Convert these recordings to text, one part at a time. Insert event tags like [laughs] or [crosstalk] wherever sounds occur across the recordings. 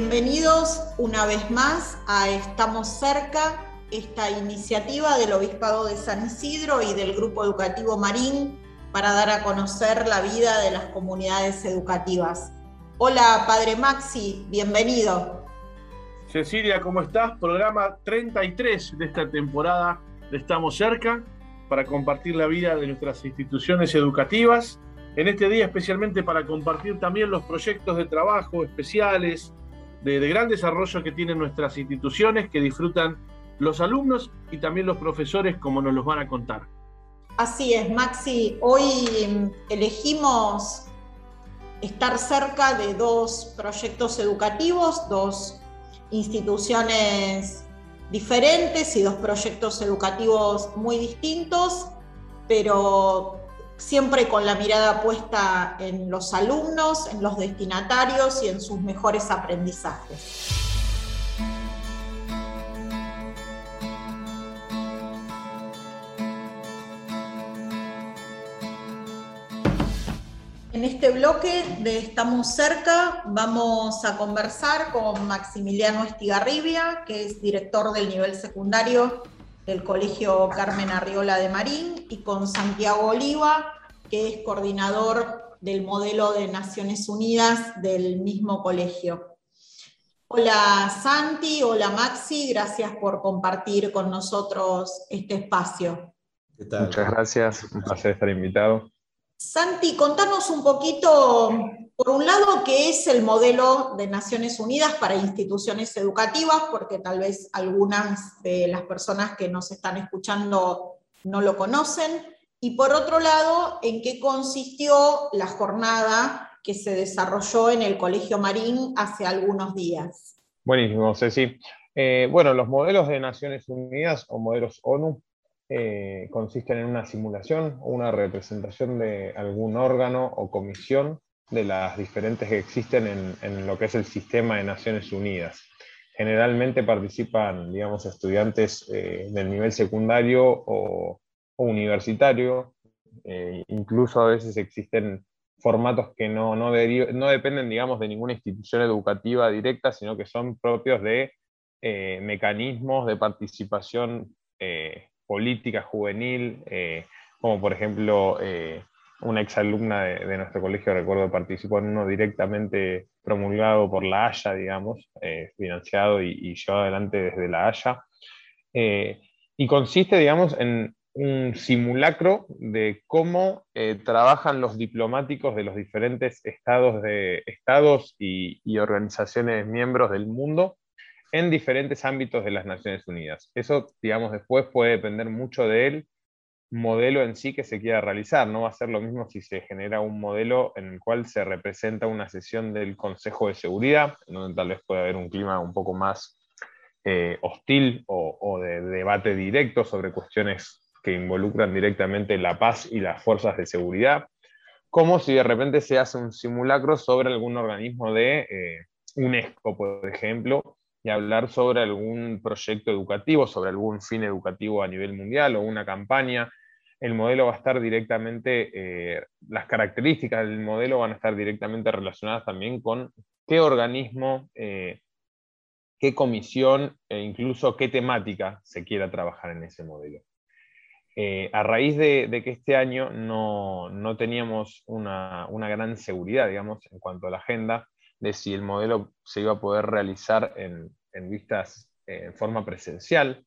Bienvenidos una vez más a Estamos cerca, esta iniciativa del Obispado de San Isidro y del Grupo Educativo Marín para dar a conocer la vida de las comunidades educativas. Hola, Padre Maxi, bienvenido. Cecilia, ¿cómo estás? Programa 33 de esta temporada de Estamos cerca para compartir la vida de nuestras instituciones educativas. En este día especialmente para compartir también los proyectos de trabajo especiales, de, gran desarrollo que tienen nuestras instituciones, que disfrutan los alumnos y también los profesores, como nos los van a contar. Así es, Maxi. Hoy elegimos estar cerca de dos proyectos educativos, dos instituciones diferentes y dos proyectos educativos muy distintos, pero siempre con la mirada puesta en los alumnos, en los destinatarios y en sus mejores aprendizajes. En este bloque de Estamos cerca vamos a conversar con Maximiliano Estigarribia, que es director del nivel secundario del Colegio Carmen Arriola de Marín, y con Santiago Oliva, que es coordinador del modelo de Naciones Unidas del mismo colegio. Hola Santi, hola Maxi, gracias por compartir con nosotros este espacio. Muchas gracias, un placer estar invitado. Santi, contanos un poquito, por un lado, qué es el modelo de Naciones Unidas para instituciones educativas, porque tal vez algunas de las personas que nos están escuchando no lo conocen, y por otro lado, en qué consistió la jornada que se desarrolló en el Colegio Marín hace algunos días. Buenísimo, Ceci. Eh, bueno, los modelos de Naciones Unidas o modelos ONU eh, consisten en una simulación o una representación de algún órgano o comisión de las diferentes que existen en, lo que es el sistema de Naciones Unidas. Generalmente participan, digamos, estudiantes eh, del nivel secundario o, universitario, eh, incluso a veces existen formatos que no, no, dependen, digamos, de ninguna institución educativa directa, sino que son propios de mecanismos de participación política juvenil, eh, como por ejemplo eh, una exalumna de, de, nuestro colegio, recuerdo, participó en uno directamente promulgado por la Haya, digamos, eh, financiado y, llevado adelante desde la Haya. y consiste, digamos, en un simulacro de cómo trabajan los diplomáticos de los diferentes estados, de, estados y organizaciones miembros del mundo en diferentes ámbitos de las Naciones Unidas. Eso, digamos, después puede depender mucho del modelo en sí que se quiera realizar. No va a ser lo mismo si se genera un modelo en el cual se representa una sesión del Consejo de Seguridad, donde tal vez pueda haber un clima un poco más eh, hostil o, de debate directo sobre cuestiones que involucran directamente la paz y las fuerzas de seguridad, como si de repente se hace un simulacro sobre algún organismo de eh, UNESCO, por ejemplo, y hablar sobre algún proyecto educativo, sobre algún fin educativo a nivel mundial o una campaña. El modelo va a estar directamente, eh, las características del modelo van a estar directamente relacionadas también con qué organismo, eh, qué comisión e incluso qué temática se quiera trabajar en ese modelo. Eh, a raíz de, que este año no, no teníamos una, una, gran seguridad, digamos, en cuanto a la agenda, de si el modelo se iba a poder realizar en, vistas eh, en forma presencial,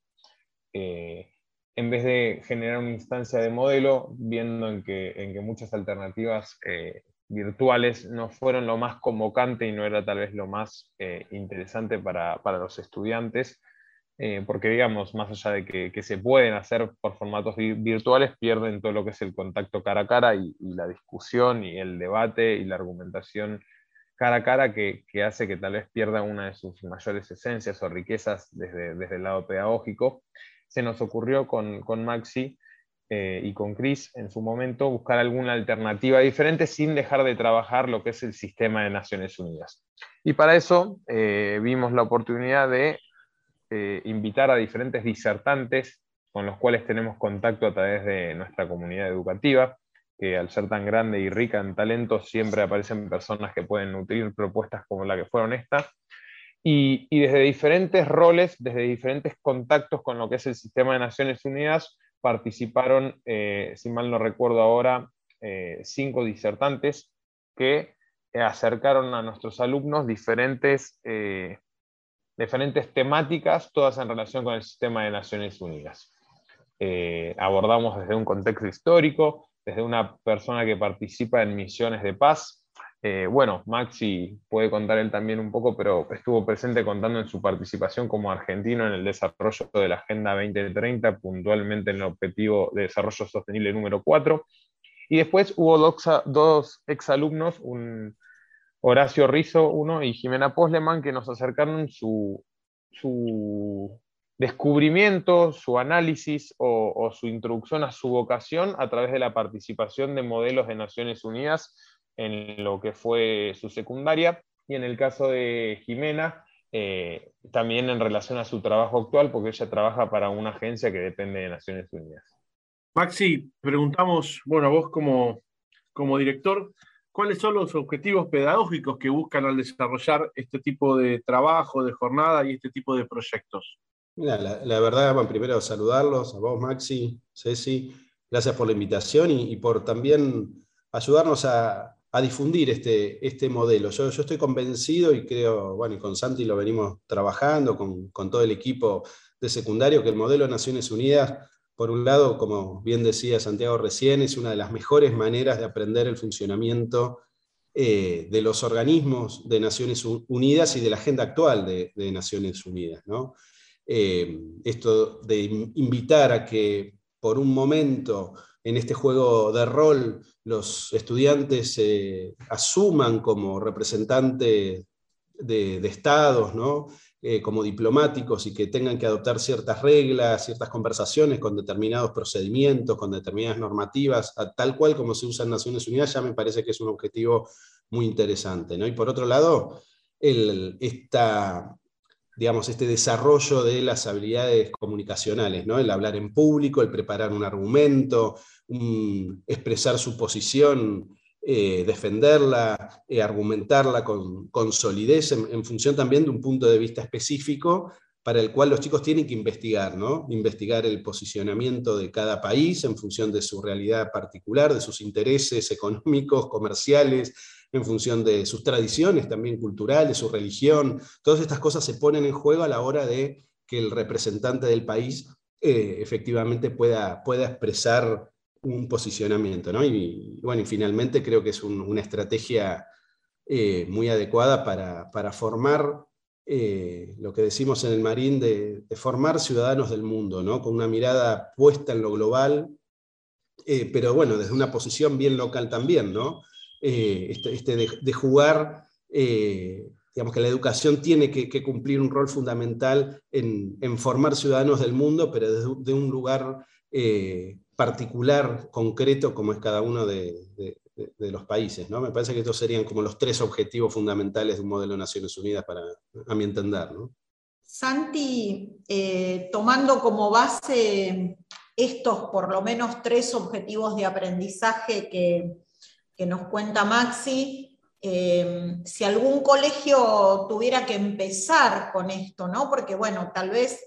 eh, en vez de generar una instancia de modelo, viendo en que, en que muchas alternativas eh, virtuales no fueron lo más convocante y no era tal vez lo más interesante para, los estudiantes, porque digamos, más allá de que, se pueden hacer por formatos virtuales, pierden todo lo que es el contacto cara a cara y la discusión y el debate y la argumentación cara a cara que, hace que tal vez pierda una de sus mayores esencias o riquezas desde, desde el lado pedagógico. Se nos ocurrió con, Maxi eh, y con Chris en su momento buscar alguna alternativa diferente sin dejar de trabajar lo que es el sistema de Naciones Unidas. Y para eso eh, vimos la oportunidad de eh, invitar a diferentes disertantes con los cuales tenemos contacto a través de nuestra comunidad educativa, que al ser tan grande y rica en talentos, siempre aparecen personas que pueden nutrir propuestas como la que fueron estas. y, desde diferentes roles, desde diferentes contactos con lo que es el sistema de Naciones Unidas, participaron, eh, si mal no recuerdo ahora, eh, cinco disertantes que acercaron a nuestros alumnos diferentes, eh, diferentes temáticas, todas en relación con el sistema de Naciones Unidas. abordamos desde un contexto histórico, desde una persona que participa en misiones de paz, eh, bueno, Maxi puede contar él también un poco, pero estuvo presente contando en su participación como argentino en el desarrollo de la Agenda 2030, puntualmente en el Objetivo de Desarrollo Sostenible número 4. Y después hubo dos, dos exalumnos, un Horacio Rizo, uno, y Jimena Posleman, que nos acercaron su, descubrimiento, su análisis o, su introducción a su vocación a través de la participación de modelos de Naciones Unidas en lo que fue su secundaria y en el caso de Jimena, eh, también en relación a su trabajo actual, porque ella trabaja para una agencia que depende de Naciones Unidas. Maxi, preguntamos, bueno, vos como, como director, ¿cuáles son los objetivos pedagógicos que buscan al desarrollar este tipo de trabajo, de jornada y este tipo de proyectos? Mira, la, verdad, bueno, primero saludarlos, a vos Maxi, Ceci, gracias por la invitación y por también ayudarnos a, difundir este, este modelo. Yo, yo, estoy convencido y creo, bueno, y con Santi lo venimos trabajando, con, con, todo el equipo de secundario, que el modelo de Naciones Unidas, por un lado, como bien decía Santiago recién, es una de las mejores maneras de aprender el funcionamiento eh, de los organismos de Naciones Unidas y de la agenda actual de, de Naciones Unidas. ¿no? Eh, esto de invitar a que por un momento en este juego de rol los estudiantes se asuman como representantes de, estados, ¿no? Eh, como diplomáticos y que tengan que adoptar ciertas reglas, ciertas conversaciones con determinados procedimientos, con determinadas normativas, tal cual como se usa en Naciones Unidas, ya me parece que es un objetivo muy interesante. ¿no? Y por otro lado, el, esta, digamos, este desarrollo de las habilidades comunicacionales, ¿no? el hablar en público, el preparar un argumento, expresar su posición, eh, defenderla, eh, argumentarla con, solidez en, función también de un punto de vista específico para el cual los chicos tienen que investigar, ¿no? investigar el posicionamiento de cada país en función de su realidad particular, de sus intereses económicos, comerciales, en función de sus tradiciones también culturales, su religión. Todas estas cosas se ponen en juego a la hora de que el representante del país eh, efectivamente pueda, pueda expresar un posicionamiento. ¿no? Y, bueno, y finalmente creo que es una estrategia eh, muy adecuada para, formar eh, lo que decimos en el Marín de, formar ciudadanos del mundo, ¿no? con una mirada puesta en lo global, pero bueno, desde una posición bien local también, ¿no? Eh, este, este de, jugar, eh, digamos que la educación tiene que, cumplir un rol fundamental en, formar ciudadanos del mundo, pero desde de un lugar eh, particular, concreto, como es cada uno de, los países. ¿no? Me parece que estos serían como los tres objetivos fundamentales de un modelo de Naciones Unidas, para, a mi entender. ¿no? Santi, tomando como base estos por lo menos tres objetivos de aprendizaje que, que nos cuenta Maxi, eh, si algún colegio tuviera que empezar con esto, ¿no? Porque, bueno, tal vez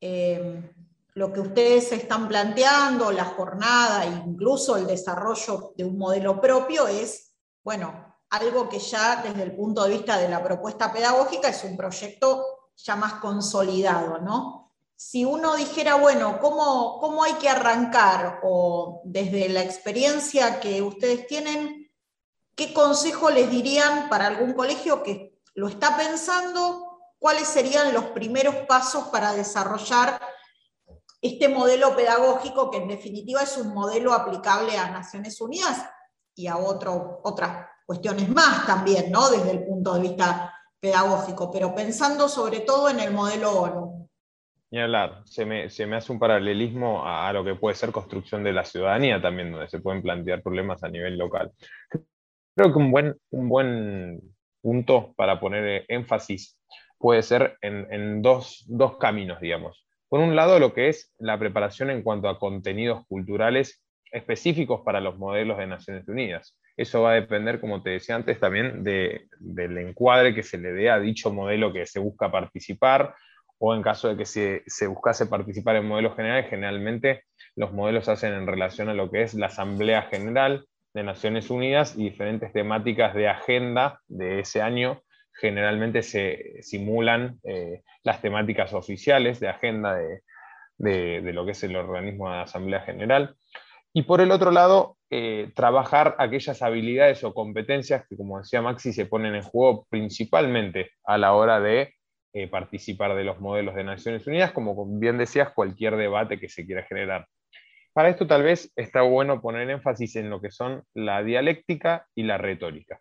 eh, lo que ustedes están planteando, la jornada, incluso el desarrollo de un modelo propio, es, bueno, algo que ya desde el punto de vista de la propuesta pedagógica es un proyecto ya más consolidado, ¿no? Si uno dijera, bueno, ¿cómo, cómo hay que arrancar? O desde la experiencia que ustedes tienen, ¿qué consejo les dirían para algún colegio que lo está pensando? ¿Cuáles serían los primeros pasos para desarrollar este modelo pedagógico que en definitiva es un modelo aplicable a Naciones Unidas y a otras cuestiones más también, ¿no? Desde el punto de vista pedagógico, pero pensando sobre todo en el modelo ONU. Ni hablar, se me, se me hace un paralelismo a, a, lo que puede ser construcción de la ciudadanía también, donde se pueden plantear problemas a nivel local. Creo que un buen, un buen punto para poner énfasis puede ser en, dos, dos, caminos, digamos. Por un lado, lo que es la preparación en cuanto a contenidos culturales específicos para los modelos de Naciones Unidas. Eso va a depender, como te decía antes, también del encuadre que se le dé a dicho modelo que se busca participar, o en caso de que se, se buscase participar en modelos generales, generalmente los modelos se hacen en relación a lo que es la Asamblea General de Naciones Unidas y diferentes temáticas de agenda de ese año. Generalmente se simulan eh, las temáticas oficiales de agenda de, de, lo que es el organismo de Asamblea General. Y por el otro lado, eh, trabajar aquellas habilidades o competencias que, como decía Maxi, se ponen en juego principalmente a la hora de eh, participar de los modelos de Naciones Unidas, como bien decías, cualquier debate que se quiera generar. Para esto tal vez está bueno poner énfasis en lo que son la dialéctica y la retórica.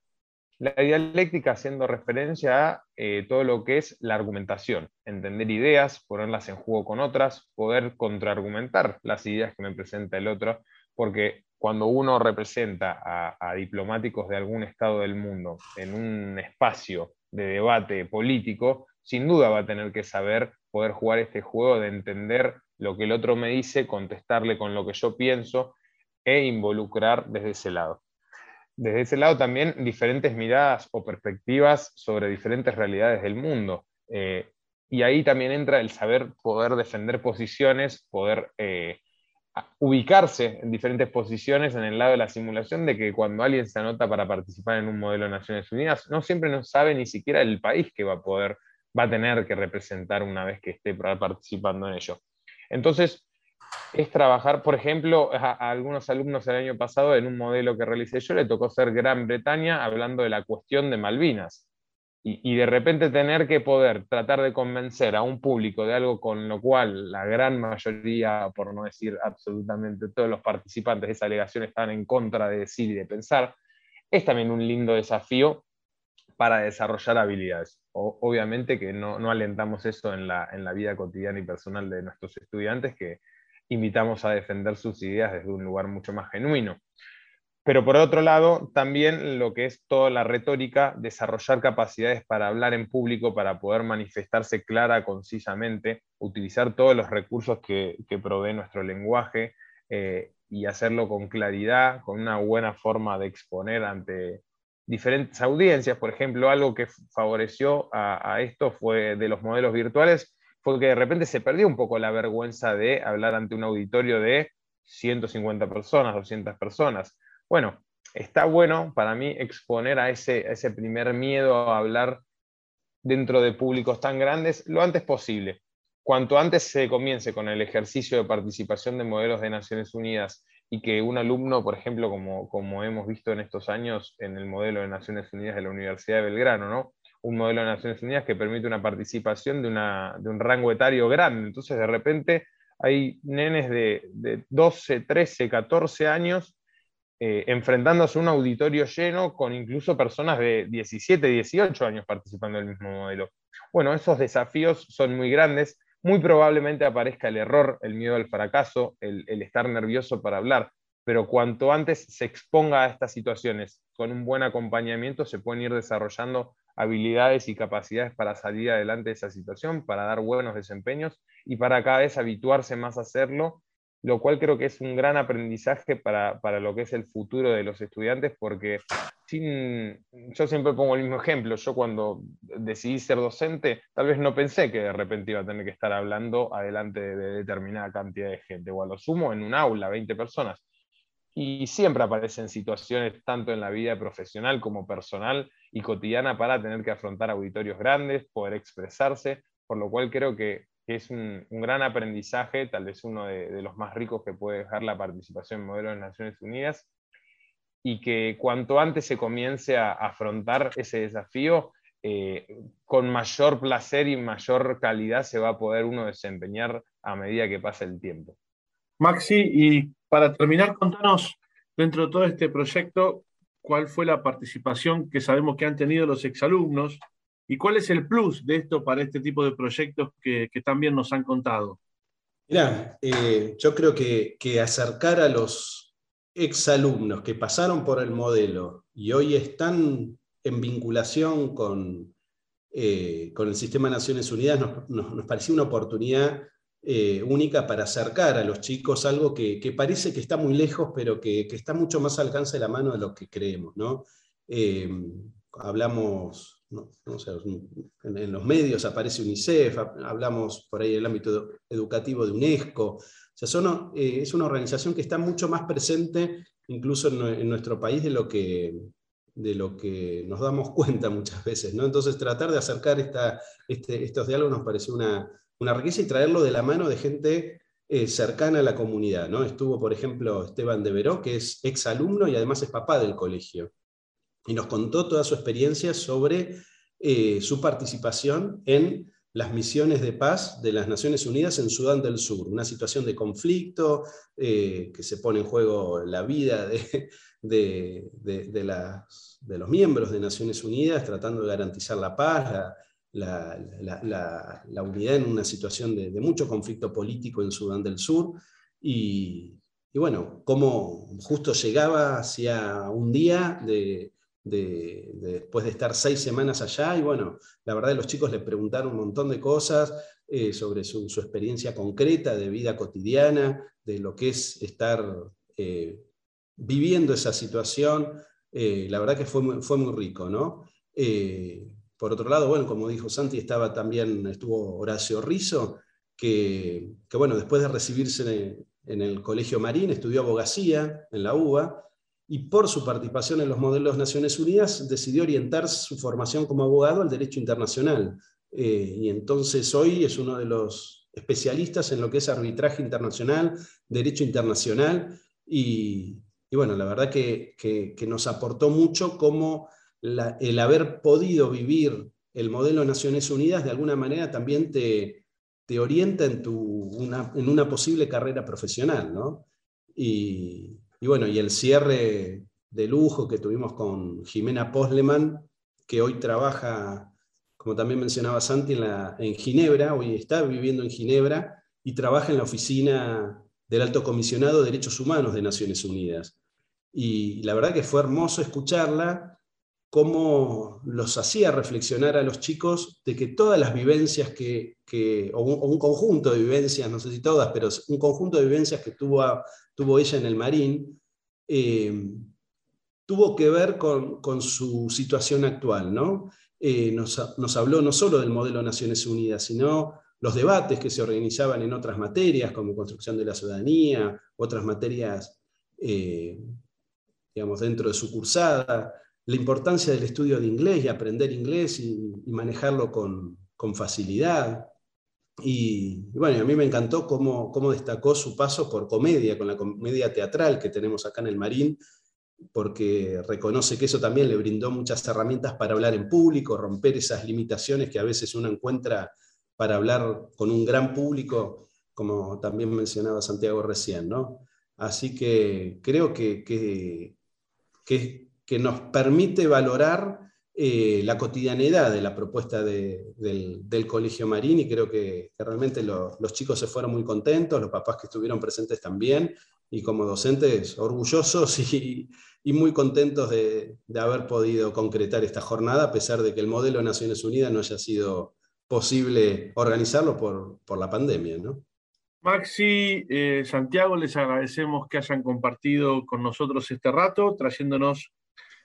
La dialéctica haciendo referencia a eh, todo lo que es la argumentación, entender ideas, ponerlas en juego con otras, poder contraargumentar las ideas que me presenta el otro, porque cuando uno representa a, diplomáticos de algún estado del mundo en un espacio de debate político, sin duda va a tener que saber poder jugar este juego de entender lo que el otro me dice, contestarle con lo que yo pienso e involucrar desde ese lado desde ese lado también diferentes miradas o perspectivas sobre diferentes realidades del mundo. Eh, y ahí también entra el saber poder defender posiciones, poder eh, ubicarse en diferentes posiciones en el lado de la simulación, de que cuando alguien se anota para participar en un modelo de Naciones Unidas, no siempre no sabe ni siquiera el país que va a poder, va a tener que representar una vez que esté participando en ello. Entonces, es trabajar, por ejemplo, a, algunos alumnos el año pasado en un modelo que realicé yo, le tocó ser Gran Bretaña hablando de la cuestión de Malvinas. Y, de repente tener que poder tratar de convencer a un público de algo con lo cual la gran mayoría, por no decir absolutamente todos los participantes de esa alegación están en contra de decir y de pensar, es también un lindo desafío para desarrollar habilidades. obviamente que no, no alentamos eso en la, en la vida cotidiana y personal de nuestros estudiantes, que, invitamos a defender sus ideas desde un lugar mucho más genuino. Pero por otro lado, también lo que es toda la retórica, desarrollar capacidades para hablar en público, para poder manifestarse clara, concisamente, utilizar todos los recursos que, provee nuestro lenguaje eh, y hacerlo con claridad, con una buena forma de exponer ante diferentes audiencias. Por ejemplo, algo que favoreció a esto fue de los modelos virtuales, fue que de repente se perdió un poco la vergüenza de hablar ante un auditorio de 150 personas, 200 personas. Bueno, está bueno para mí exponer a ese, ese primer miedo a hablar dentro de públicos tan grandes lo antes posible. Cuanto antes se comience con el ejercicio de participación de modelos de Naciones Unidas y que un alumno, por ejemplo, como, como hemos visto en estos años en el modelo de Naciones Unidas de la Universidad de Belgrano, ¿no? un modelo de Naciones Unidas que permite una participación de, un rango etario grande. Entonces, de repente, hay nenes de, 12, 13, 14 años eh, enfrentándose a un auditorio lleno con incluso personas de 17, 18 años participando del mismo modelo. Bueno, esos desafíos son muy grandes. Muy probablemente aparezca el error, el miedo al fracaso, el estar nervioso para hablar pero cuanto antes se exponga a estas situaciones con un buen acompañamiento, se pueden ir desarrollando habilidades y capacidades para salir adelante de esa situación, para dar buenos desempeños y para cada vez habituarse más a hacerlo, lo cual creo que es un gran aprendizaje para, lo que es el futuro de los estudiantes, porque sin, yo siempre pongo el mismo ejemplo, yo cuando decidí ser docente, tal vez no pensé que de repente iba a tener que estar hablando adelante de, de determinada cantidad de gente, o a lo sumo en un aula, 20 personas. Y siempre aparecen situaciones, tanto en la vida profesional como personal, y cotidiana para tener que afrontar auditorios grandes, poder expresarse, por lo cual creo que, es un, gran aprendizaje, tal vez uno de, los más ricos que puede dejar la participación en modelos de Naciones Unidas, y que cuanto antes se comience a afrontar ese desafío, eh, con mayor placer y mayor calidad se va a poder uno desempeñar a medida que pasa el tiempo. Maxi, y para terminar, contanos dentro de todo este proyecto, cuál fue la participación que sabemos que han tenido los exalumnos y cuál es el plus de esto para este tipo de proyectos que, también nos han contado. Mira, eh, yo creo que, acercar a los exalumnos que pasaron por el modelo y hoy están en vinculación con, eh, con el sistema de Naciones Unidas nos, nos, pareció una oportunidad eh, única para acercar a los chicos algo que, parece que está muy lejos, pero que, está mucho más al alcance de la mano de lo que creemos. ¿no? Hablamos, en, los medios aparece UNICEF, hablamos por ahí del ámbito educativo de UNESCO. O sea, eh, es una organización que está mucho más presente incluso en, nuestro país de lo, que, de lo que nos damos [laughs] cuenta muchas veces. ¿no? Entonces, tratar de acercar esta, este, estos diálogos nos pareció una, una riqueza y traerlo de la mano de gente eh, cercana a la comunidad. ¿no? Estuvo, por ejemplo, Esteban de Veró, que es ex alumno y además es papá del colegio. Y nos contó toda su experiencia sobre eh, su participación en las misiones de paz de las Naciones Unidas en Sudán del Sur, una situación de conflicto eh, que se pone en juego la vida de, de, los miembros de Naciones Unidas, tratando de garantizar la paz, la, unidad en una situación de, mucho conflicto político en Sudán del Sur. Y, bueno, cómo justo llegaba hacia un día de, después de estar seis semanas allá, y bueno, la verdad los chicos le preguntaron un montón de cosas eh, sobre su, experiencia concreta de vida cotidiana, de lo que es estar eh, viviendo esa situación. Eh, la verdad que fue, fue muy rico, ¿no? Por otro lado, bueno, como dijo Santi, estaba también, estuvo Horacio Rizo, que, bueno, después de recibirse en, el Colegio Marín, estudió abogacía en la UBA, y por su participación en los modelos Naciones Unidas decidió orientar su formación como abogado al derecho internacional. Eh, y entonces hoy es uno de los especialistas en lo que es arbitraje internacional, derecho internacional, y, bueno, la verdad que, que nos aportó mucho como el haber podido vivir el modelo Naciones Unidas de alguna manera también te, te orienta en, tu, una, en una posible carrera profesional. ¿no? Y, bueno, y el cierre de lujo que tuvimos con Jimena Posleman, que hoy trabaja, como también mencionaba Santi, en Ginebra, hoy está viviendo en Ginebra y trabaja en la oficina del Alto Comisionado de Derechos Humanos de Naciones Unidas. Y la verdad que fue hermoso escucharla cómo los hacía reflexionar a los chicos de que todas las vivencias que, o, un, conjunto de vivencias, no sé si todas, pero un conjunto de vivencias que tuvo, tuvo ella en el Marín, eh, tuvo que ver con, su situación actual. ¿no? Eh, nos, habló no solo del modelo Naciones Unidas, sino los debates que se organizaban en otras materias, como construcción de la ciudadanía, otras materias, eh, digamos, dentro de su cursada, la importancia del estudio de inglés y aprender inglés y, manejarlo con, facilidad. Y, bueno, a mí me encantó cómo, cómo, destacó su paso por comedia, con la comedia teatral que tenemos acá en el Marín, porque reconoce que eso también le brindó muchas herramientas para hablar en público, romper esas limitaciones que a veces uno encuentra para hablar con un gran público, como también mencionaba Santiago recién. ¿no? Así que creo que, que, que que nos permite valorar eh, la cotidianidad de la propuesta del, Colegio Marín y creo que, realmente los chicos se fueron muy contentos, los papás que estuvieron presentes también y como docentes orgullosos [laughs] y, muy contentos de, haber podido concretar esta jornada a pesar de que el modelo de Naciones Unidas no haya sido posible organizarlo por, la pandemia. Maxi, eh, Santiago, les agradecemos que hayan compartido con nosotros este rato, trayéndonos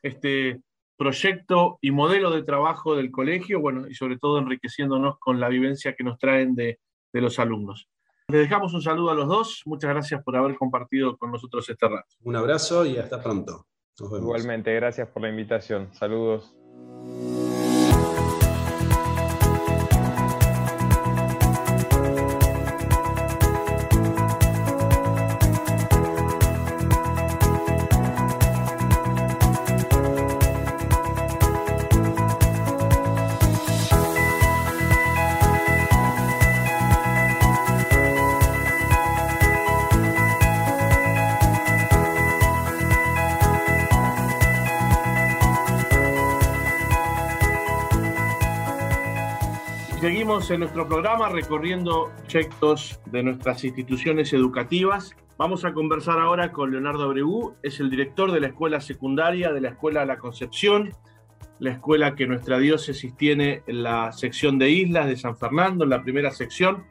este proyecto y modelo de trabajo del colegio, bueno, y sobre todo enriqueciéndonos con la vivencia que nos traen de, los alumnos. Les dejamos un saludo a los dos. Muchas gracias por haber compartido con nosotros este rato. Un abrazo y hasta pronto. Igualmente, gracias por la invitación. Saludos. Seguimos en nuestro programa recorriendo proyectos de nuestras instituciones educativas. Vamos a conversar ahora con Leonardo Abreu, es el director de la escuela secundaria de la Escuela La Concepción, la escuela que nuestra diócesis tiene en la sección de islas de San Fernando, en la primera sección.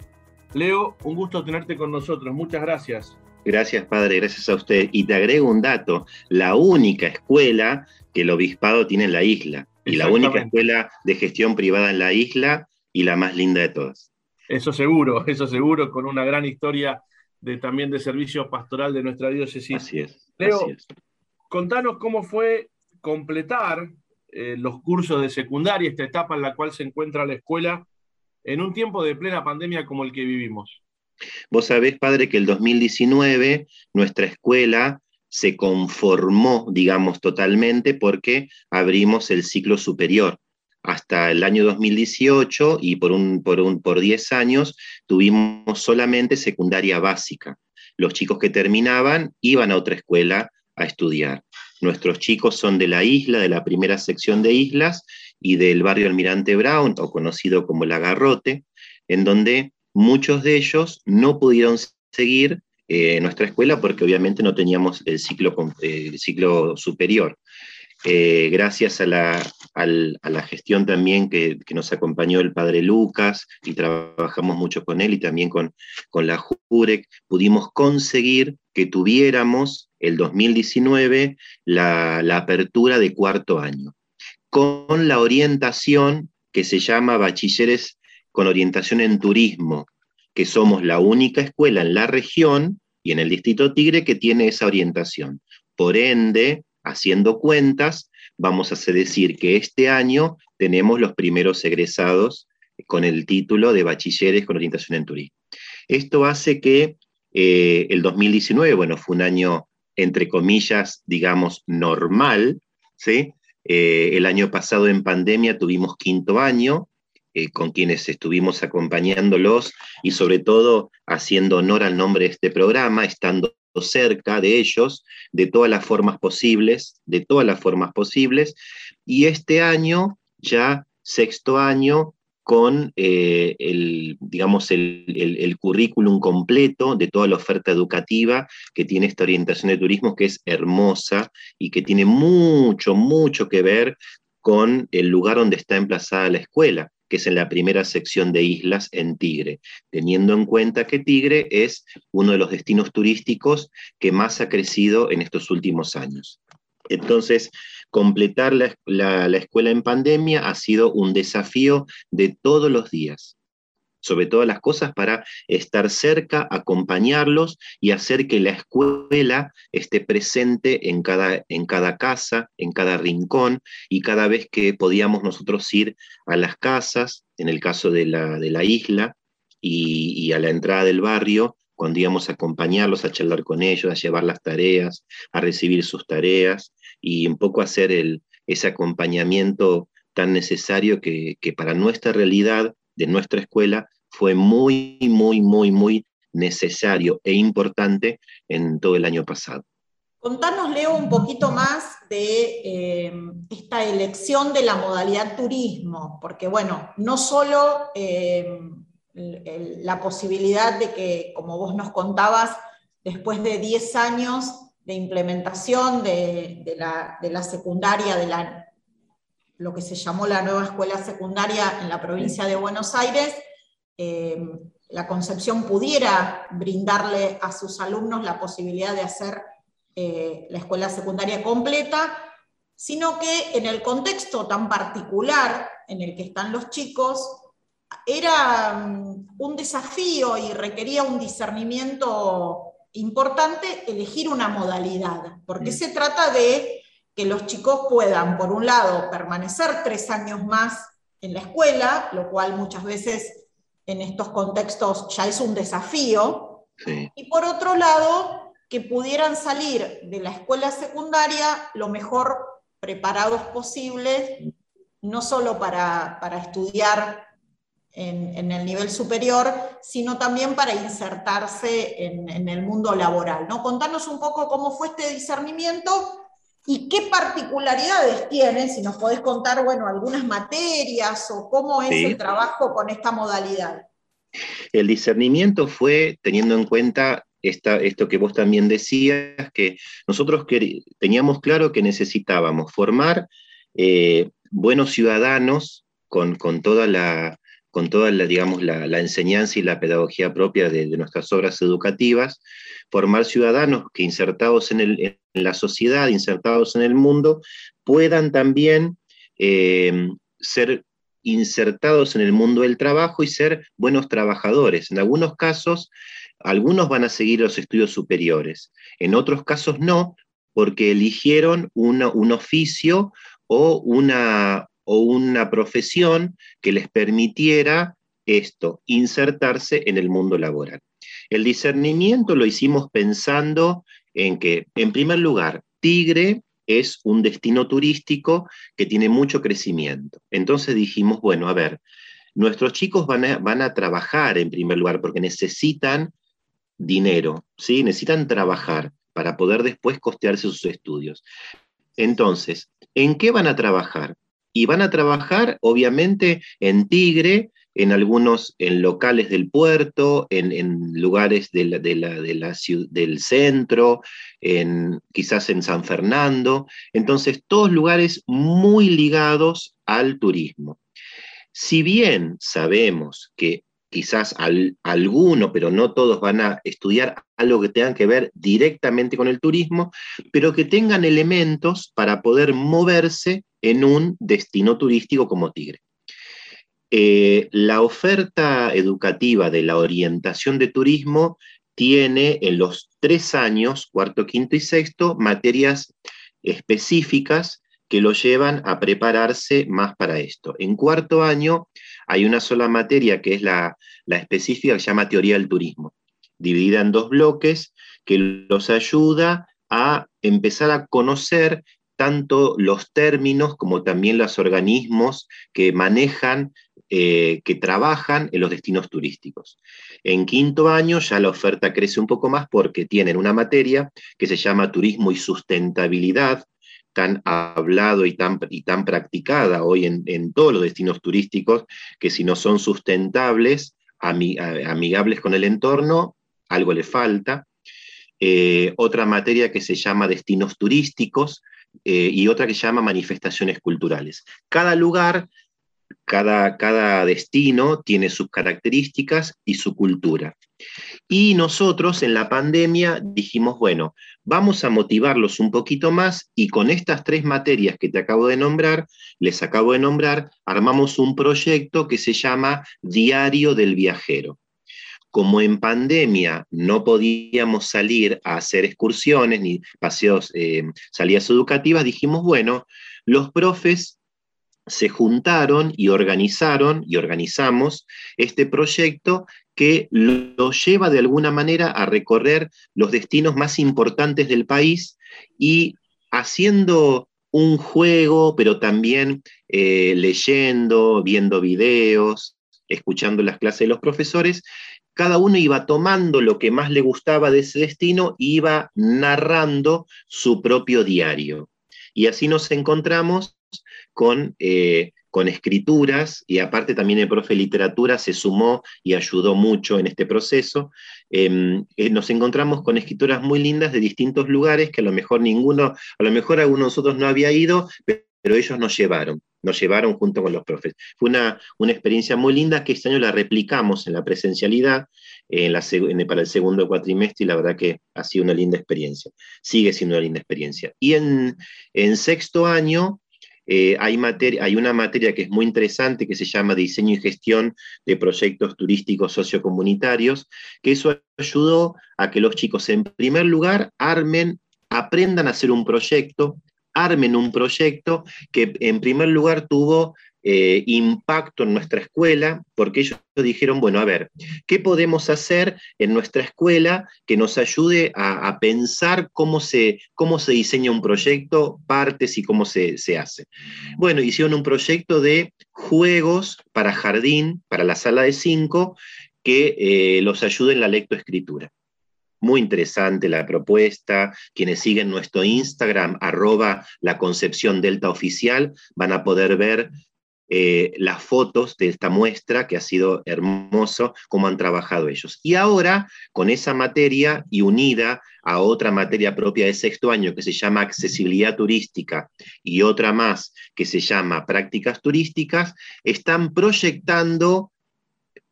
Leo, un gusto tenerte con nosotros. Muchas gracias. Gracias, padre, gracias a usted. Y te agrego un dato, la única escuela que el obispado tiene en la isla, y la única escuela de gestión privada en la isla y la más linda de todas. Eso seguro, eso seguro, con una gran historia de, también de servicio pastoral de nuestra diócesis. Así es. Leo, contanos cómo fue completar eh, los cursos de secundaria, esta etapa en la cual se encuentra la escuela, en un tiempo de plena pandemia como el que vivimos. Vos sabés, padre, que el 2019 nuestra escuela se conformó, digamos, totalmente porque abrimos el ciclo superior. Hasta el año 2018 y por, un, por, un, por 10 años tuvimos solamente secundaria básica. Los chicos que terminaban iban a otra escuela a estudiar. Nuestros chicos son de la isla, de la primera sección de islas y del barrio Almirante Brown, o conocido como La Garrote, en donde muchos de ellos no pudieron seguir eh, nuestra escuela porque obviamente no teníamos el ciclo, ciclo superior. Eh, gracias a la, gestión también que, nos acompañó el padre Lucas y trabajamos mucho con él y también con, la JUREC, pudimos conseguir que tuviéramos el 2019 la, la apertura de cuarto año, con la orientación que se llama bachilleres con orientación en turismo, que somos la única escuela en la región y en el distrito Tigre que tiene esa orientación. Por ende, haciendo cuentas, vamos a decir que este año tenemos los primeros egresados con el título de bachilleres con orientación en turismo. Esto hace que eh, el 2019, bueno, fue un año, entre comillas, digamos, normal, ¿sí? Eh, el año pasado en pandemia tuvimos quinto año, eh, con quienes estuvimos acompañándolos y sobre todo haciendo honor al nombre de este programa, estando cerca de ellos de todas las formas posibles, de todas las formas posibles. Y este año, ya sexto año, con eh, el, digamos, el, el, currículum completo de toda la oferta educativa que tiene esta orientación de turismo, que es hermosa y que tiene mucho, mucho que ver con el lugar donde está emplazada la escuela que es en la primera sección de islas en Tigre, teniendo en cuenta que Tigre es uno de los destinos turísticos que más ha crecido en estos últimos años. Entonces, completar la, escuela en pandemia ha sido un desafío de todos los días sobre todas las cosas para estar cerca, acompañarlos y hacer que la escuela esté presente en cada, en cada casa, en cada rincón, y cada vez que podíamos nosotros ir a las casas, en el caso de la, de la isla, y, a la entrada del barrio, cuando íbamos a acompañarlos, a charlar con ellos, a llevar las tareas, a recibir sus tareas, y un poco hacer el, ese acompañamiento tan necesario que, que para nuestra realidad de nuestra escuela fue muy, muy, muy, muy necesario e importante en todo el año pasado. Contanos, Leo, un poquito más de eh, esta elección de la modalidad turismo, porque bueno, no solo eh, la posibilidad de que, como vos nos contabas, después de 10 años de implementación de, la, de la, secundaria, de la, lo que se llamó la nueva escuela secundaria en la provincia de Buenos Aires, eh, la Concepción pudiera brindarle a sus alumnos la posibilidad de hacer eh, la escuela secundaria completa, sino que en el contexto tan particular en el que están los chicos, era mm, un desafío y requería un discernimiento importante elegir una modalidad, porque mm. se trata de que los chicos puedan, por un lado, permanecer tres años más en la escuela, lo cual muchas veces en estos contextos ya es un desafío. Y por otro lado, que pudieran salir de la escuela secundaria lo mejor preparados posibles, no solo para, estudiar en, el nivel superior, sino también para insertarse en, en, el mundo laboral. ¿no? Contanos un poco cómo fue este discernimiento ¿Y qué particularidades tiene? Si nos podés contar, bueno, algunas materias o cómo es el trabajo con esta modalidad. El discernimiento fue teniendo en cuenta esto que vos también decías, que nosotros teníamos claro que necesitábamos formar eh, buenos ciudadanos con, toda la, con toda la, digamos, la, enseñanza y la pedagogía propia de, nuestras obras educativas, formar ciudadanos que insertados en, la sociedad, insertados en el mundo, puedan también eh, ser insertados en el mundo del trabajo y ser buenos trabajadores. En algunos casos, algunos van a seguir los estudios superiores, en otros casos no, porque eligieron un oficio o una, o una profesión que les permitiera esto, insertarse en el mundo laboral. El discernimiento lo hicimos pensando en que, en primer lugar, Tigre es un destino turístico que tiene mucho crecimiento. Entonces dijimos, bueno, a ver, nuestros chicos van a, van a trabajar en primer lugar porque necesitan dinero, ¿sí? necesitan trabajar para poder después costearse sus estudios. Entonces, ¿en qué van a trabajar? Y van a trabajar, obviamente, en Tigre, en algunos, en locales del puerto, en, lugares de la, del centro, en, quizás en San Fernando. Entonces, todos lugares muy ligados al turismo. Si bien sabemos que quizás alguno, pero no todos van a estudiar algo que tenga que ver directamente con el turismo, pero que tengan elementos para poder moverse en un destino turístico como Tigre. Eh, la oferta educativa de la orientación de turismo tiene en los tres años, cuarto, quinto y sexto, materias específicas que lo llevan a prepararse más para esto. En cuarto año hay una sola materia que es la, específica que se llama Teoría del Turismo, dividida en dos bloques que los ayuda a empezar a conocer tanto los términos como también los organismos que manejan eh, que trabajan en los destinos turísticos. En quinto año ya la oferta crece un poco más porque tienen una materia que se llama turismo y sustentabilidad, tan hablado y tan, y tan practicada hoy en, todos los destinos turísticos, que si no son sustentables, amigables con el entorno, algo le falta. Eh, otra materia que se llama destinos turísticos eh, y otra que se llama manifestaciones culturales. Cada lugar cada, destino tiene sus características y su cultura. Y nosotros en la pandemia dijimos, bueno, vamos a motivarlos un poquito más y con estas tres materias que te acabo de nombrar, les acabo de nombrar, armamos un proyecto que se llama Diario del Viajero. Como en pandemia no podíamos salir a hacer excursiones ni paseos, eh, salidas educativas, dijimos, bueno, los profes se juntaron y organizaron y organizamos este proyecto que lo lleva de alguna manera a recorrer los destinos más importantes del país y haciendo un juego, pero también eh, leyendo, viendo videos, escuchando las clases de los profesores, cada uno iba tomando lo que más le gustaba de ese destino e iba narrando su propio diario. Y así nos encontramos con, eh, con escrituras y aparte también el profe literatura se sumó y ayudó mucho en este proceso. Em, eh, nos encontramos con escrituras muy lindas de distintos lugares que a lo mejor ninguno, a lo mejor alguno de nosotros no había ido, pero ellos nos llevaron, nos llevaron junto con los profes. Fue una, una experiencia muy linda que este año la replicamos en la presencialidad en la, para el segundo cuatrimestre y la verdad que ha sido una linda experiencia. Sigue siendo una linda experiencia. Y en, en sexto año eh, hay, hay una materia que es muy interesante que se llama Diseño y Gestión de Proyectos Turísticos Sociocomunitarios, que eso ayudó a que los chicos en primer lugar armen, aprendan a hacer un proyecto, armen un proyecto que en primer lugar tuvo eh, impacto en nuestra escuela, porque ellos dijeron, bueno, a ver, ¿qué podemos hacer en nuestra escuela que nos ayude a, pensar cómo se, cómo se diseña un proyecto, partes y cómo se, hace? Bueno, hicieron un proyecto de juegos para jardín, para la sala de cinco, que eh, los ayude en la lectoescritura. Muy interesante la propuesta. Quienes siguen nuestro Instagram, arroba la concepción delta oficial, van a poder ver eh, las fotos de esta muestra, que ha sido hermoso, cómo han trabajado ellos. Y ahora, con esa materia y unida a otra materia propia de sexto año que se llama accesibilidad turística y otra más que se llama prácticas turísticas, están proyectando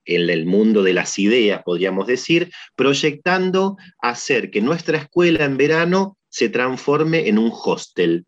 en el mundo de las ideas, podríamos decir, proyectando hacer que nuestra escuela en verano se transforme en un hostel,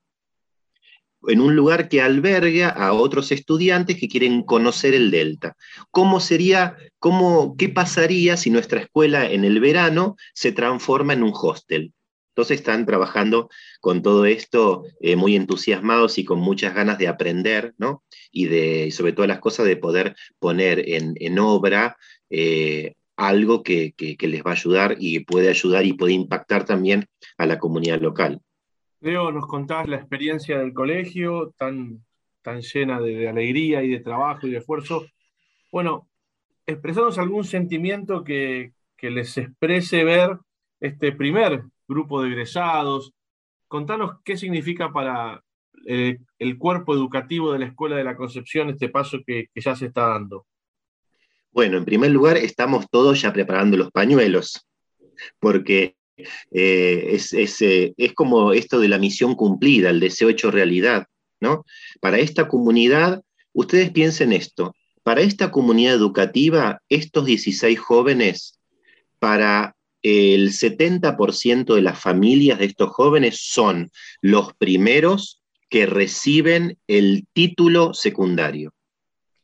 en un lugar que alberga a otros estudiantes que quieren conocer el Delta. ¿Cómo sería, cómo, qué pasaría si nuestra escuela en el verano se transforma en un hostel? Entonces están trabajando con todo esto eh, muy entusiasmados y con muchas ganas de aprender, ¿no? Y, de, sobre todas las cosas de poder poner en, obra eh, algo que, les va a ayudar y puede ayudar y puede impactar también a la comunidad local. Leo, nos contás la experiencia del colegio tan, tan llena de, alegría y de trabajo y de esfuerzo. Bueno, expresanos algún sentimiento que, que les exprese ver este primer grupo de egresados. Contanos qué significa para eh, el cuerpo educativo de la Escuela de la Concepción este paso que, ya se está dando. Bueno, en primer lugar, estamos todos ya preparando los pañuelos, porque eh, es, eh, es, como esto de la misión cumplida, el deseo hecho realidad, ¿no? Para esta comunidad, ustedes piensen esto, para esta comunidad educativa, estos 16 jóvenes, para el 70% de las familias de estos jóvenes son los primeros que reciben el título secundario.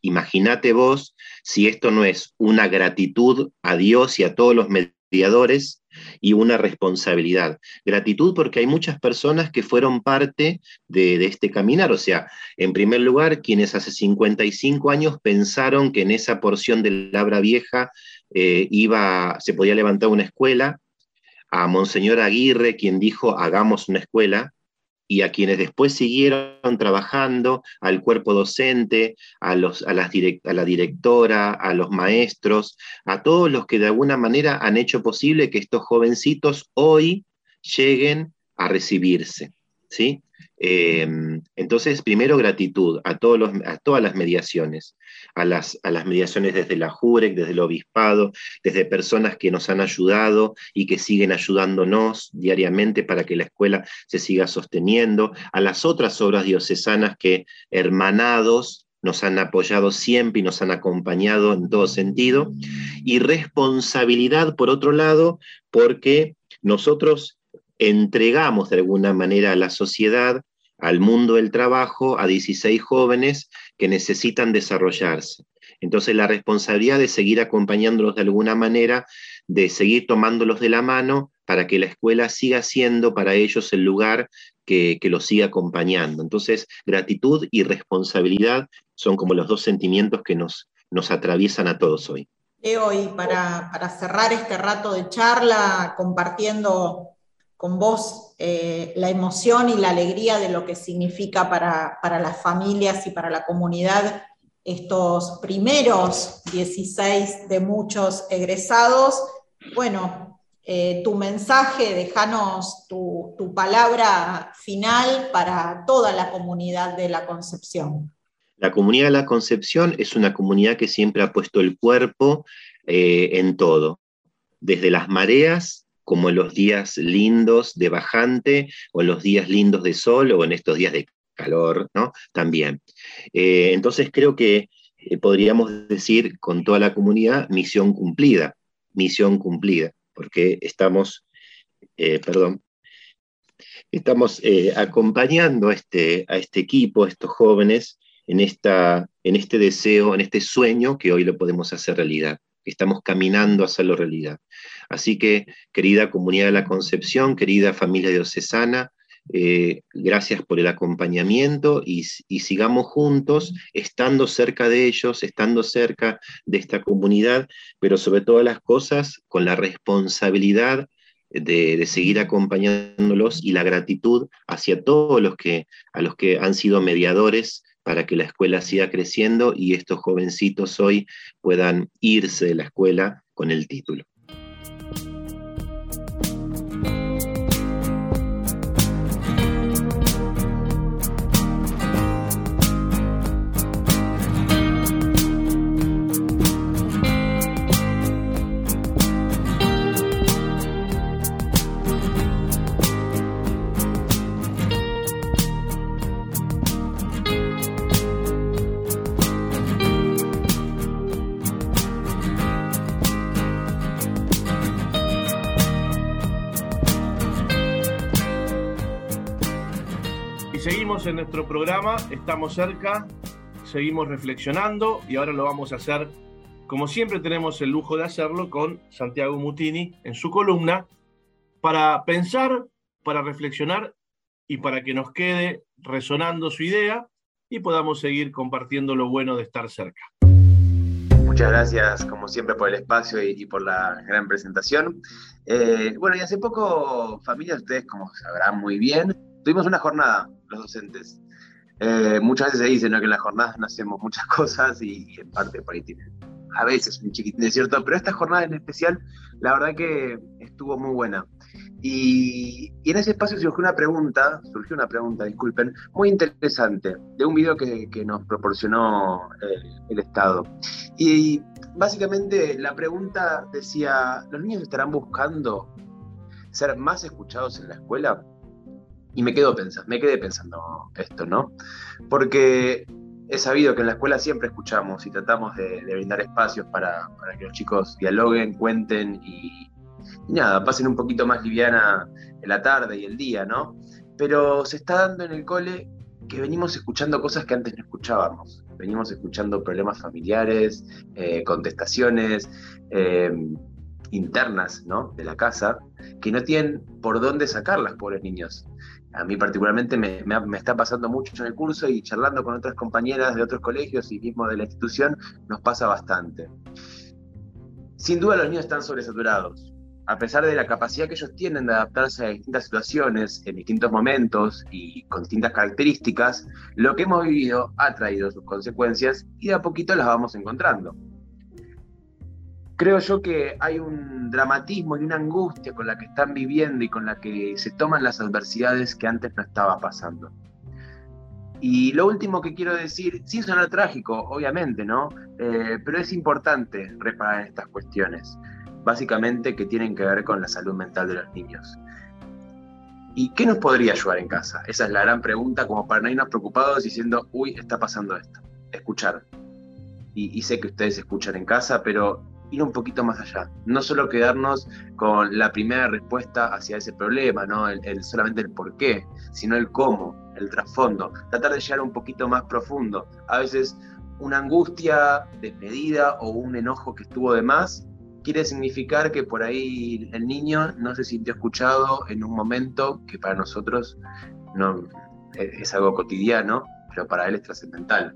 Imagínate vos si esto no es una gratitud a Dios y a todos los y una responsabilidad. Gratitud porque hay muchas personas que fueron parte de, este caminar. O sea, en primer lugar, quienes hace 55 años pensaron que en esa porción de Labra Vieja eh, iba, se podía levantar una escuela, a Monseñor Aguirre, quien dijo, hagamos una escuela, y a quienes después siguieron trabajando, al cuerpo docente, a, los, a, las a, la directora, a los maestros, a todos los que de alguna manera han hecho posible que estos jovencitos hoy lleguen a recibirse. Em, entonces, primero gratitud a, todas las mediaciones, a las, a las mediaciones desde la JUREC, desde el Obispado, desde personas que nos han ayudado y que siguen ayudándonos diariamente para que la escuela se siga sosteniendo, a las otras obras diocesanas que hermanados nos han apoyado siempre y nos han acompañado en todo sentido, y responsabilidad, por otro lado, porque nosotros entregamos de alguna manera a la sociedad, al mundo del trabajo, a 16 jóvenes que necesitan desarrollarse. Entonces la responsabilidad de seguir acompañándolos de alguna manera, de seguir tomándolos de la mano para que la escuela siga siendo para ellos el lugar que, los siga acompañando. Entonces, gratitud y responsabilidad son como los dos sentimientos que nos, nos atraviesan a todos hoy. Hoy, para, para cerrar este rato de charla, compartiendo con vos eh, la emoción y la alegría de lo que significa para, las familias y para la comunidad estos primeros 16 de muchos egresados. Bueno, eh, tu mensaje, déjanos tu, tu, palabra final para toda la comunidad de la Concepción. La comunidad de la Concepción es una comunidad que siempre ha puesto el cuerpo eh, en todo, desde las mareas como en los días lindos de bajante o en los días lindos de sol o en estos días de calor, ¿no? También. Eh, entonces creo que eh, podríamos decir con toda la comunidad misión cumplida, misión cumplida, porque estamos, eh, perdón, estamos acompañando a este, a este equipo, a estos jóvenes, en, esta, en este deseo, en este sueño que hoy lo podemos hacer realidad. Estamos caminando a hacerlo realidad. Así que, querida comunidad de la Concepción, querida familia diocesana, eh, gracias por el acompañamiento y, sigamos juntos, estando cerca de ellos, estando cerca de esta comunidad, pero sobre todas las cosas con la responsabilidad de, de, seguir acompañándolos y la gratitud hacia todos los que, a los que han sido mediadores para que la escuela siga creciendo y estos jovencitos hoy puedan irse de la escuela con el título. En nuestro programa, estamos cerca, seguimos reflexionando y ahora lo vamos a hacer, como siempre tenemos el lujo de hacerlo, con Santiago Mutini en su columna, para pensar, para reflexionar y para que nos quede resonando su idea y podamos seguir compartiendo lo bueno de estar cerca. Muchas gracias, como siempre, por el espacio y, por la gran presentación. Eh, bueno, y hace poco, familia, ustedes como sabrán muy bien, tuvimos una jornada, los docentes. Eh, muchas veces se dice que en las jornadas no hacemos muchas cosas y, en parte por ahí tienen a veces un chiquitín de cierto, pero esta jornada en especial, la verdad que estuvo muy buena. Y, en ese espacio surgió una pregunta, surgió una pregunta, disculpen, muy interesante, de un video que, nos proporcionó el, el, Estado. Y básicamente la pregunta decía, ¿los niños estarán buscando ser más escuchados en la escuela? Y me, quedo pensando, me quedé pensando esto, ¿no? Porque he sabido que en la escuela siempre escuchamos y tratamos de, brindar espacios para, que los chicos dialoguen, cuenten y, nada, pasen un poquito más liviana la tarde y el día, ¿no? Pero se está dando en el cole que venimos escuchando cosas que antes no escuchábamos. Venimos escuchando problemas familiares, eh, contestaciones eh, internas ¿no? de la casa, que no tienen por dónde sacar las pobres niños a mí particularmente me, está pasando mucho en el curso y charlando con otras compañeras de otros colegios y mismo de la institución, nos pasa bastante. Sin duda los niños están sobresaturados. A pesar de la capacidad que ellos tienen de adaptarse a distintas situaciones, en distintos momentos y con distintas características, lo que hemos vivido ha traído sus consecuencias y de a poquito las vamos encontrando creo yo que hay un dramatismo y una angustia con la que están viviendo y con la que se toman las adversidades que antes no estaba pasando. Y lo último que quiero decir, sin sonar trágico, obviamente, ¿no? Eh, pero es importante reparar estas cuestiones, básicamente que tienen que ver con la salud mental de los niños. ¿Y qué nos podría ayudar en casa? Esa es la gran pregunta, como para no irnos preocupados diciendo, uy, está pasando esto. Escuchar. Y, y sé que ustedes escuchan en casa, pero ir un poquito más allá, no solo quedarnos con la primera respuesta hacia ese problema, ¿no? El, solamente el por qué, sino el cómo, el trasfondo, tratar de llegar un poquito más profundo. A veces una angustia desmedida o un enojo que estuvo de más quiere significar que por ahí el niño no se sintió escuchado en un momento que para nosotros no, es algo cotidiano, pero para él es trascendental.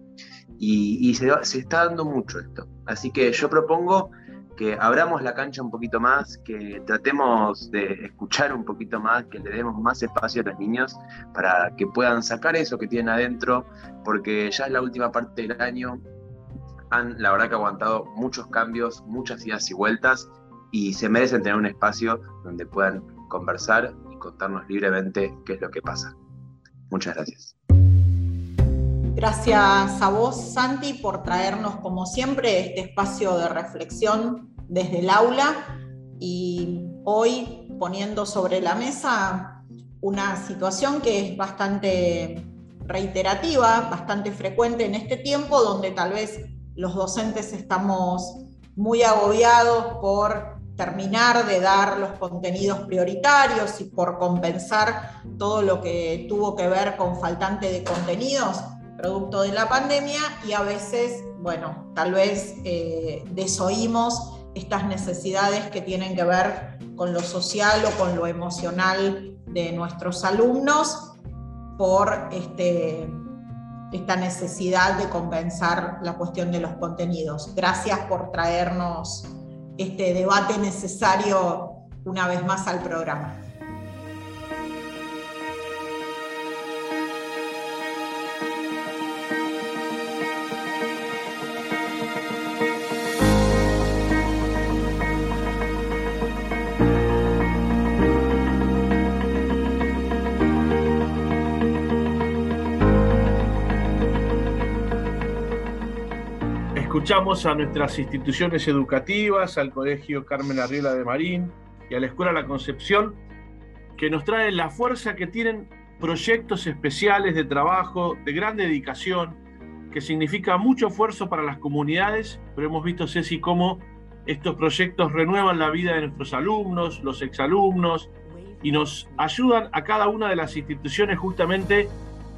Y, se, se, está dando mucho esto. Así que yo propongo que abramos la cancha un poquito más, que tratemos de escuchar un poquito más, que le demos más espacio a los niños para que puedan sacar eso que tienen adentro, porque ya es la última parte del año, han la verdad que aguantado muchos cambios, muchas idas y vueltas, y se merecen tener un espacio donde puedan conversar y contarnos libremente qué es lo que pasa. Muchas gracias. Gracias a vos, Santi, por traernos, como siempre, este espacio de reflexión desde el aula. Y hoy poniendo sobre la mesa una situación que es bastante reiterativa, bastante frecuente en este tiempo, donde tal vez los docentes estamos muy agobiados por terminar de dar los contenidos prioritarios y por compensar todo lo que tuvo que ver con faltante de contenidos producto de la pandemia y a veces, bueno, tal vez eh, desoímos estas necesidades que tienen que ver con lo social o con lo emocional de nuestros alumnos por este, esta necesidad de compensar la cuestión de los contenidos. Gracias por traernos este debate necesario una vez más al programa. Escuchamos a nuestras instituciones educativas, al Colegio Carmen Arriola de Marín y a la Escuela La Concepción, que nos traen la fuerza que tienen proyectos especiales de trabajo, de gran dedicación, que significa mucho esfuerzo para las comunidades, pero hemos visto, Ceci, cómo estos proyectos renuevan la vida de nuestros alumnos, los exalumnos, y nos ayudan a cada una de las instituciones justamente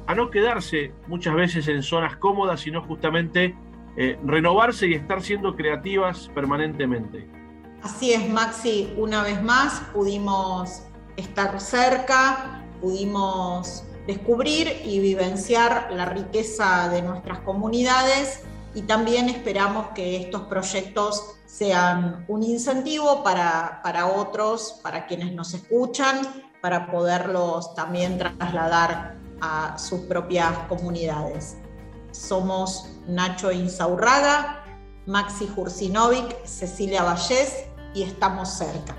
a no quedarse muchas veces en zonas cómodas, sino justamente eh, renovarse y estar siendo creativas permanentemente. Así es, Maxi, una vez más pudimos estar cerca, pudimos descubrir y vivenciar la riqueza de nuestras comunidades y también esperamos que estos proyectos sean un incentivo para, para otros, para quienes nos escuchan, para poderlos también trasladar a sus propias comunidades. Somos Nacho Insaurraga, Maxi Jursinovic, Cecilia Vallés y estamos cerca.